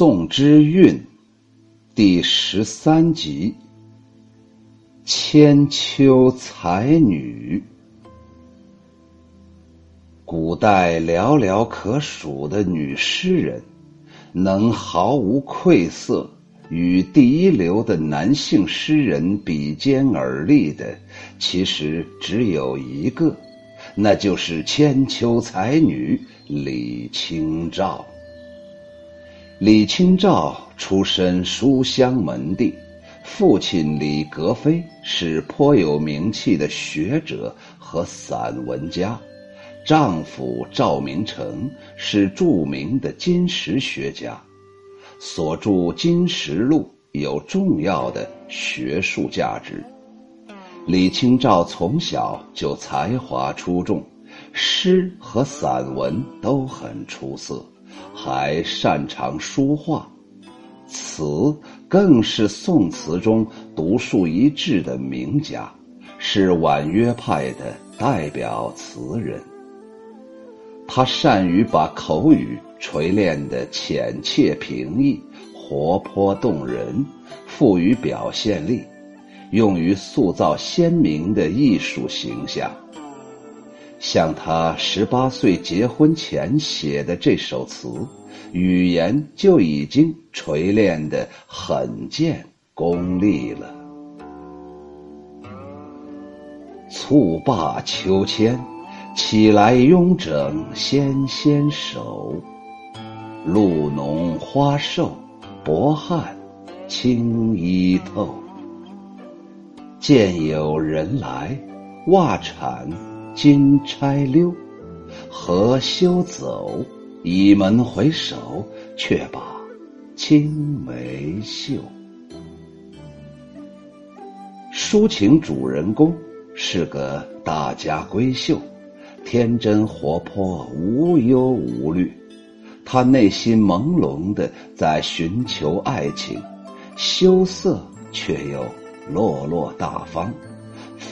宋之韵第十三集：千秋才女。古代寥寥可数的女诗人，能毫无愧色与第一流的男性诗人比肩而立的，其实只有一个，那就是千秋才女李清照。李清照出身书香门第，父亲李格非是颇有名气的学者和散文家，丈夫赵明诚是著名的金石学家，所著《金石录》有重要的学术价值。李清照从小就才华出众，诗和散文都很出色。还擅长书画，词更是宋词中独树一帜的名家，是婉约派的代表词人。他善于把口语锤炼的浅切平易、活泼动人，富于表现力，用于塑造鲜明的艺术形象。像他十八岁结婚前写的这首词，语言就已经锤炼的很见功力了。蹴罢秋千，起来慵整纤纤手。露浓花瘦，薄汗轻衣透。见有人来，袜铲。金钗溜，何休走？倚门回首，却把青梅嗅。抒情主人公是个大家闺秀，天真活泼，无忧无虑。她内心朦胧的在寻求爱情，羞涩却又落落大方。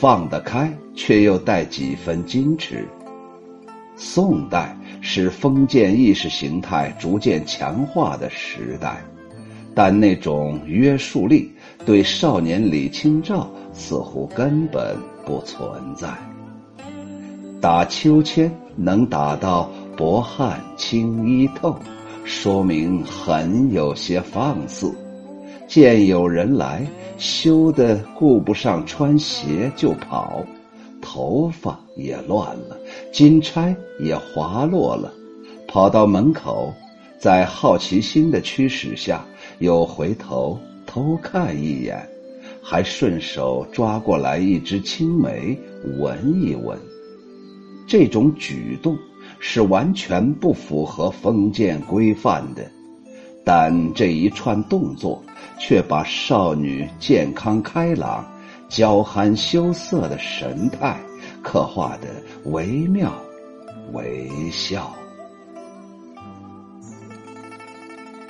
放得开，却又带几分矜持。宋代是封建意识形态逐渐强化的时代，但那种约束力对少年李清照似乎根本不存在。打秋千能打到薄汗轻衣透，说明很有些放肆。见有人来，羞得顾不上穿鞋就跑，头发也乱了，金钗也滑落了，跑到门口，在好奇心的驱使下，又回头偷看一眼，还顺手抓过来一支青梅闻一闻。这种举动是完全不符合封建规范的，但这一串动作。却把少女健康开朗、娇憨羞涩的神态刻画得惟妙惟肖。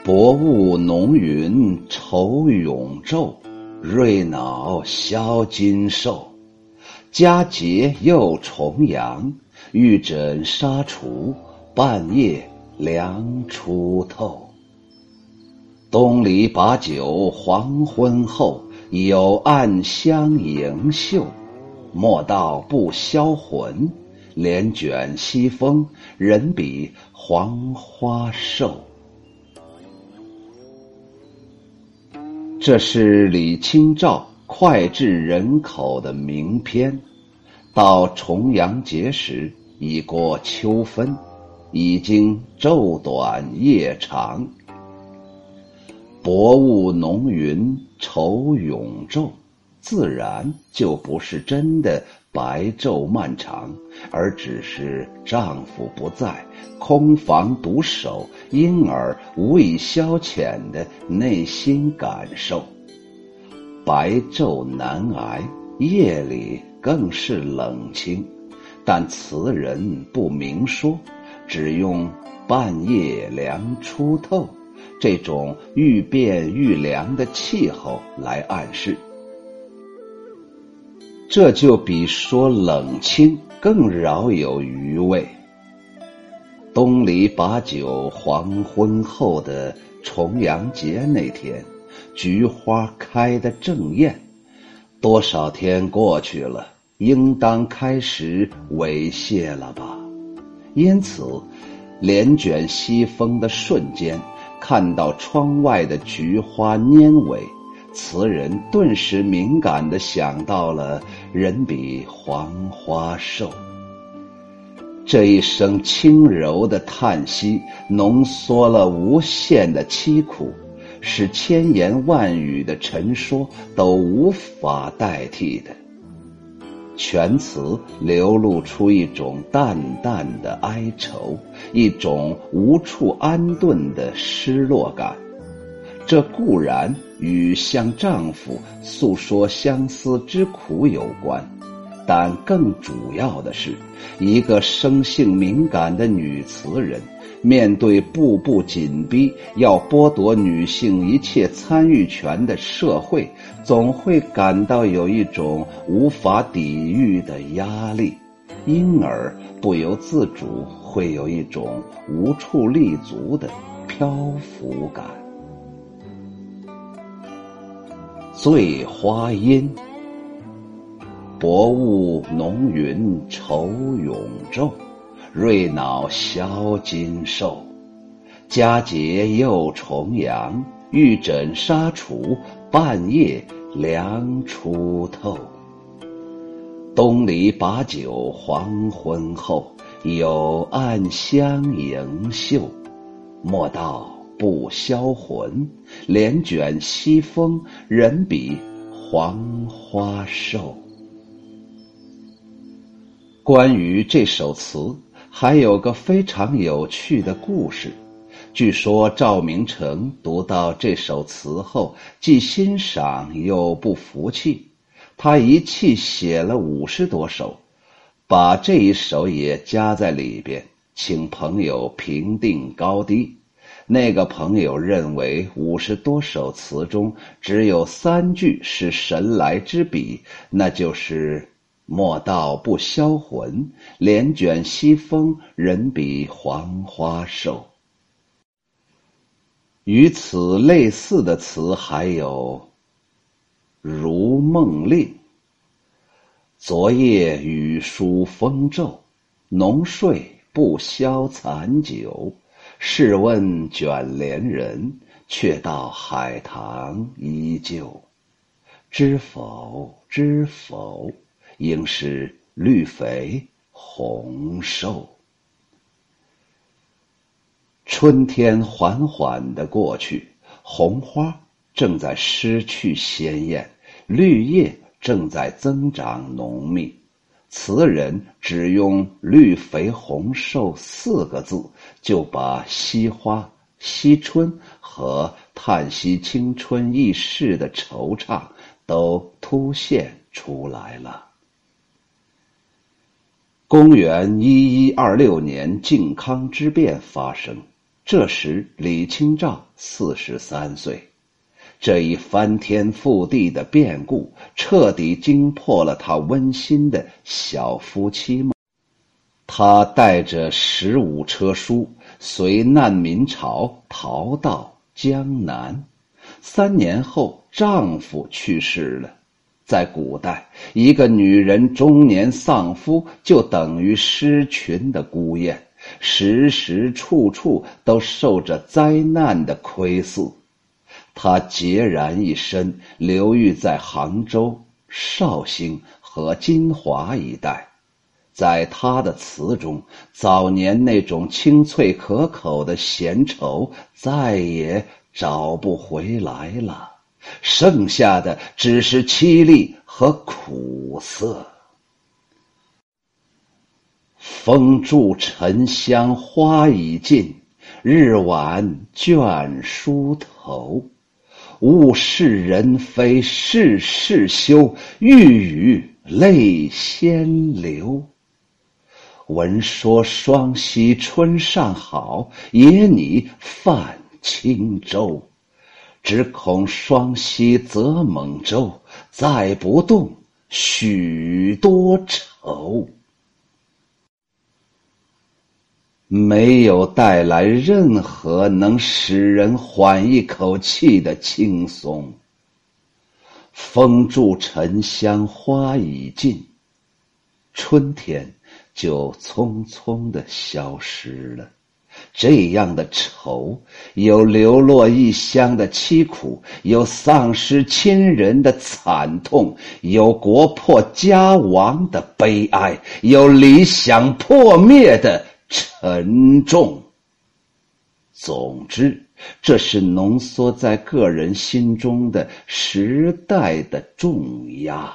薄雾浓云愁永昼，瑞脑消金兽。佳节又重阳，玉枕纱厨，半夜凉初透。东篱把酒黄昏后，有暗香盈袖。莫道不销魂，帘卷西风，人比黄花瘦。这是李清照脍炙人口的名篇。到重阳节时，已过秋分，已经昼短夜长。薄雾浓云愁永昼，自然就不是真的白昼漫长，而只是丈夫不在，空房独守，因而无以消遣的内心感受。白昼难挨，夜里更是冷清，但词人不明说，只用半夜凉初透。这种愈变愈凉的气候来暗示，这就比说冷清更饶有余味。东篱把酒黄昏后的重阳节那天，菊花开得正艳。多少天过去了，应当开始猥亵了吧？因此，帘卷西风的瞬间，看到窗外的菊花蔫萎，词人顿时敏感地想到了“人比黄花瘦”。这一声轻柔的叹息，浓缩了无限的凄苦。是千言万语的陈说都无法代替的。全词流露出一种淡淡的哀愁，一种无处安顿的失落感。这固然与向丈夫诉说相思之苦有关。但更主要的是，一个生性敏感的女词人，面对步步紧逼、要剥夺女性一切参与权的社会，总会感到有一种无法抵御的压力，因而不由自主会有一种无处立足的漂浮感。醉花阴。薄雾浓云愁永昼，瑞脑消金兽。佳节又重阳，玉枕纱厨，半夜凉初透。东篱把酒黄昏后，有暗香盈袖。莫道不销魂，帘卷西风，人比黄花瘦。关于这首词，还有个非常有趣的故事。据说赵明诚读到这首词后，既欣赏又不服气，他一气写了五十多首，把这一首也加在里边，请朋友评定高低。那个朋友认为五十多首词中只有三句是神来之笔，那就是。莫道不销魂，帘卷西风，人比黄花瘦。与此类似的词还有《如梦令》：昨夜雨疏风骤，浓睡不消残酒。试问卷帘人，却道海棠依旧。知否？知否？应是绿肥红瘦。春天缓缓的过去，红花正在失去鲜艳，绿叶正在增长浓密。词人只用“绿肥红瘦”四个字，就把惜花、惜春和叹息青春易逝的惆怅都凸显出来了。公元一一二六年，靖康之变发生。这时，李清照四十三岁。这一翻天覆地的变故，彻底惊破了他温馨的小夫妻梦。她带着十五车书，随难民潮逃到江南。三年后，丈夫去世了。在古代，一个女人中年丧夫，就等于失群的孤雁，时时处处都受着灾难的窥伺。她孑然一身，流寓在杭州、绍兴和金华一带。在她的词中，早年那种清脆可口的闲愁再也找不回来了。剩下的只是凄厉和苦涩。风住沉香花已尽，日晚倦梳头。物是人非事事休，欲语泪先流。闻说双溪春尚好，野拟泛轻舟。只恐双溪舴猛舟，载不动许多愁。没有带来任何能使人缓一口气的轻松。风住沉香花已尽，春天就匆匆的消失了。这样的愁，有流落异乡的凄苦，有丧失亲人的惨痛，有国破家亡的悲哀，有理想破灭的沉重。总之，这是浓缩在个人心中的时代的重压。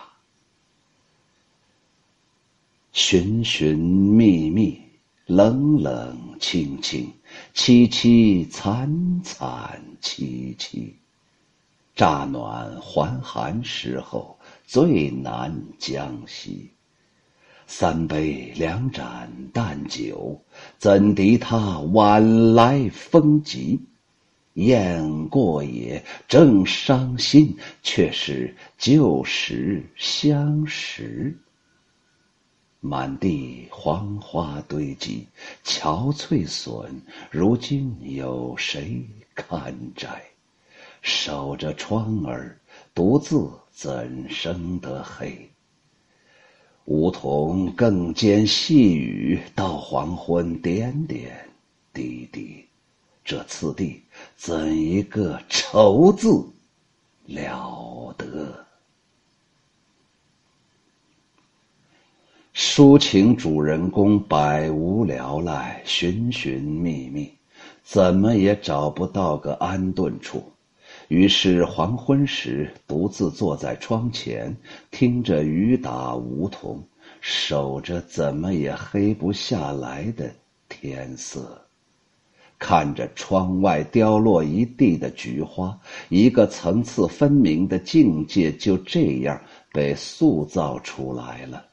寻寻觅觅。冷冷清清，凄凄惨惨戚戚。乍暖还寒时候，最难将息。三杯两盏淡酒，怎敌他晚来风急？雁过也，正伤心，却是旧时相识。满地黄花堆积，憔悴损，如今有谁堪摘？守着窗儿，独自怎生得黑？梧桐更兼细雨，到黄昏点点滴滴，这次第怎一个愁字了得！抒情主人公百无聊赖，寻寻觅觅，怎么也找不到个安顿处。于是黄昏时，独自坐在窗前，听着雨打梧桐，守着怎么也黑不下来的天色，看着窗外凋落一地的菊花，一个层次分明的境界就这样被塑造出来了。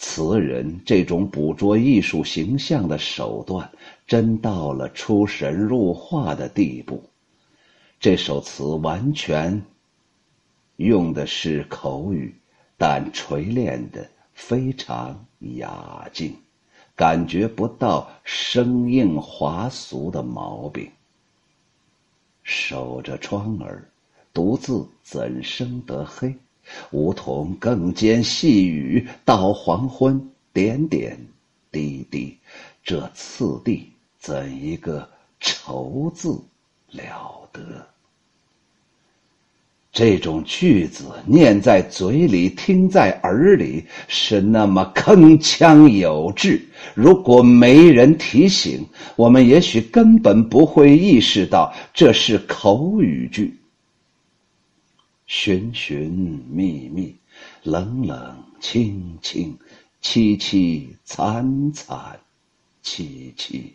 词人这种捕捉艺术形象的手段，真到了出神入化的地步。这首词完全用的是口语，但锤炼的非常雅静，感觉不到生硬滑俗的毛病。守着窗儿，独自怎生得黑？梧桐更兼细雨，到黄昏点点滴滴，这次第怎一个愁字了得！这种句子念在嘴里，听在耳里，是那么铿锵有致。如果没人提醒，我们也许根本不会意识到这是口语句。寻寻觅觅，冷冷清清，凄凄惨惨戚戚。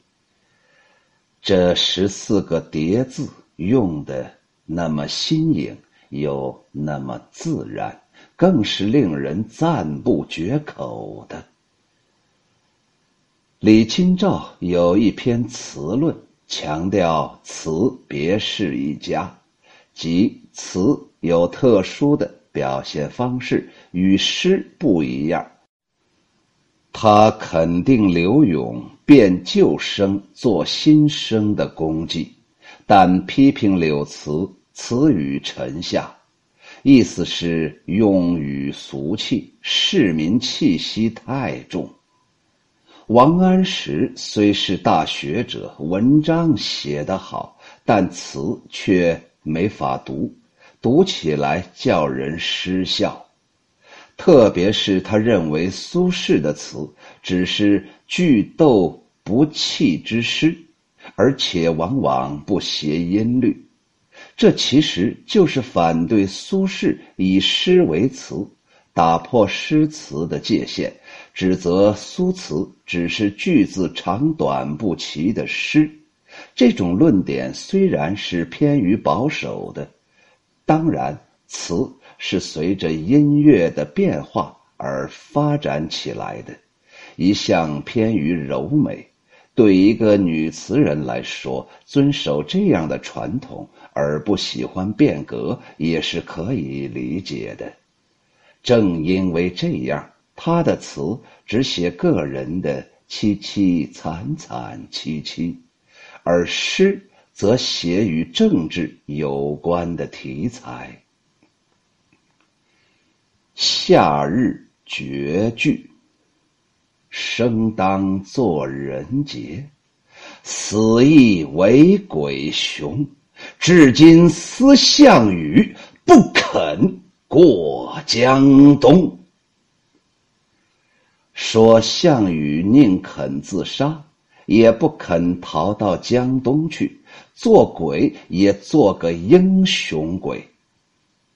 这十四个叠字用的那么新颖，又那么自然，更是令人赞不绝口的。李清照有一篇词论，强调词别是一家，即词。有特殊的表现方式，与诗不一样。他肯定柳永变旧声做新声的功绩，但批评柳词词语沉下，意思是用语俗气，市民气息太重。王安石虽是大学者，文章写得好，但词却没法读。读起来叫人失笑，特别是他认为苏轼的词只是句逗不弃之诗，而且往往不谐音律，这其实就是反对苏轼以诗为词，打破诗词的界限，指责苏词只是句子长短不齐的诗。这种论点虽然是偏于保守的。当然，词是随着音乐的变化而发展起来的，一向偏于柔美。对一个女词人来说，遵守这样的传统而不喜欢变革，也是可以理解的。正因为这样，她的词只写个人的凄凄惨惨戚戚，而诗则写与政治有关的题材。夏日绝句，生当作人杰，死亦为鬼雄。至今思项羽，不肯过江东。说项羽宁肯自杀，也不肯逃到江东去，做鬼也做个英雄鬼。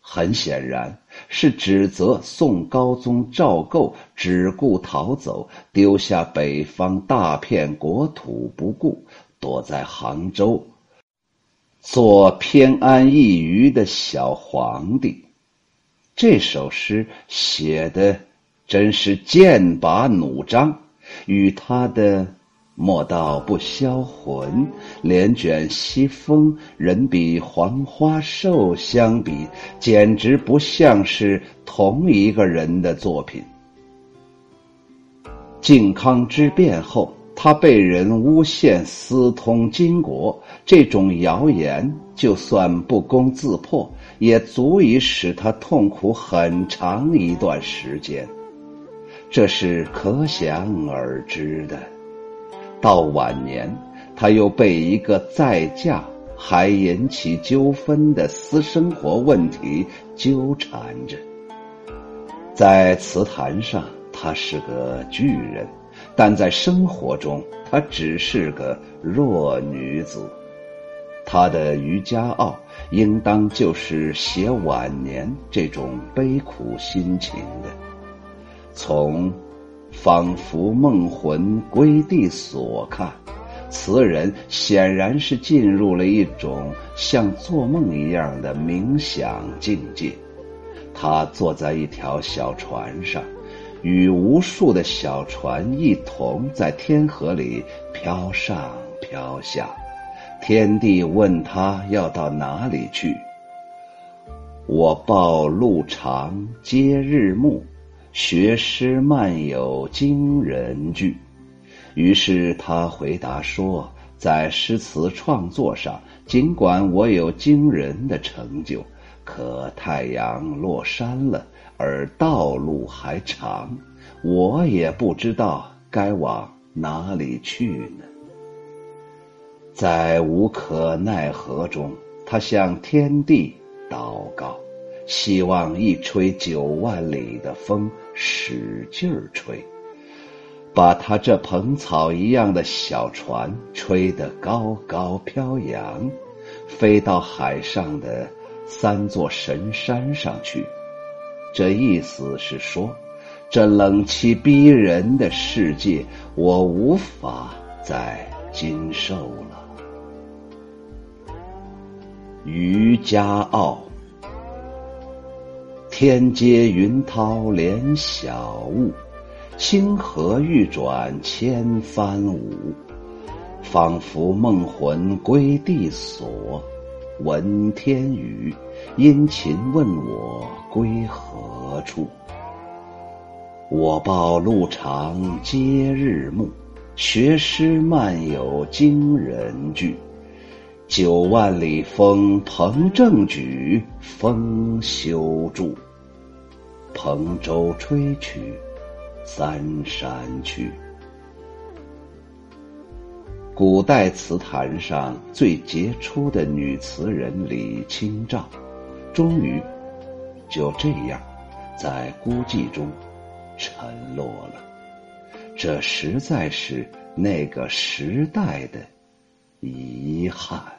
很显然，是指责宋高宗赵构只顾逃走，丢下北方大片国土不顾，躲在杭州，做偏安一隅的小皇帝。这首诗写的真是剑拔弩张，与他的。莫道不销魂，帘卷西风，人比黄花瘦相比，简直不像是同一个人的作品。靖康之变后，他被人诬陷私通金国，这种谣言就算不攻自破，也足以使他痛苦很长一段时间，这是可想而知的。到晚年，他又被一个再嫁还引起纠纷的私生活问题纠缠着。在词坛上，她是个巨人，但在生活中，她只是个弱女子。她的《渔家傲》应当就是写晚年这种悲苦心情的。从。仿佛梦魂归地所看，词人显然是进入了一种像做梦一样的冥想境界。他坐在一条小船上，与无数的小船一同在天河里飘上飘下。天帝问他要到哪里去，我报路长接日暮。学诗漫有惊人句，于是他回答说：“在诗词创作上，尽管我有惊人的成就，可太阳落山了，而道路还长，我也不知道该往哪里去呢。”在无可奈何中，他向天地祷告。希望一吹九万里的风，使劲儿吹，把他这蓬草一样的小船吹得高高飘扬，飞到海上的三座神山上去。这意思是说，这冷气逼人的世界，我无法再经受了。渔家傲。天接云涛连晓雾，星河欲转千帆舞。仿佛梦魂归地所，闻天语，殷勤问我归何处。我报路长接日暮，学诗漫有惊人句。九万里风鹏正举，风休住。蓬舟吹去三山去。古代词坛上最杰出的女词人李清照，终于就这样在孤寂中沉落了。这实在是那个时代的遗憾。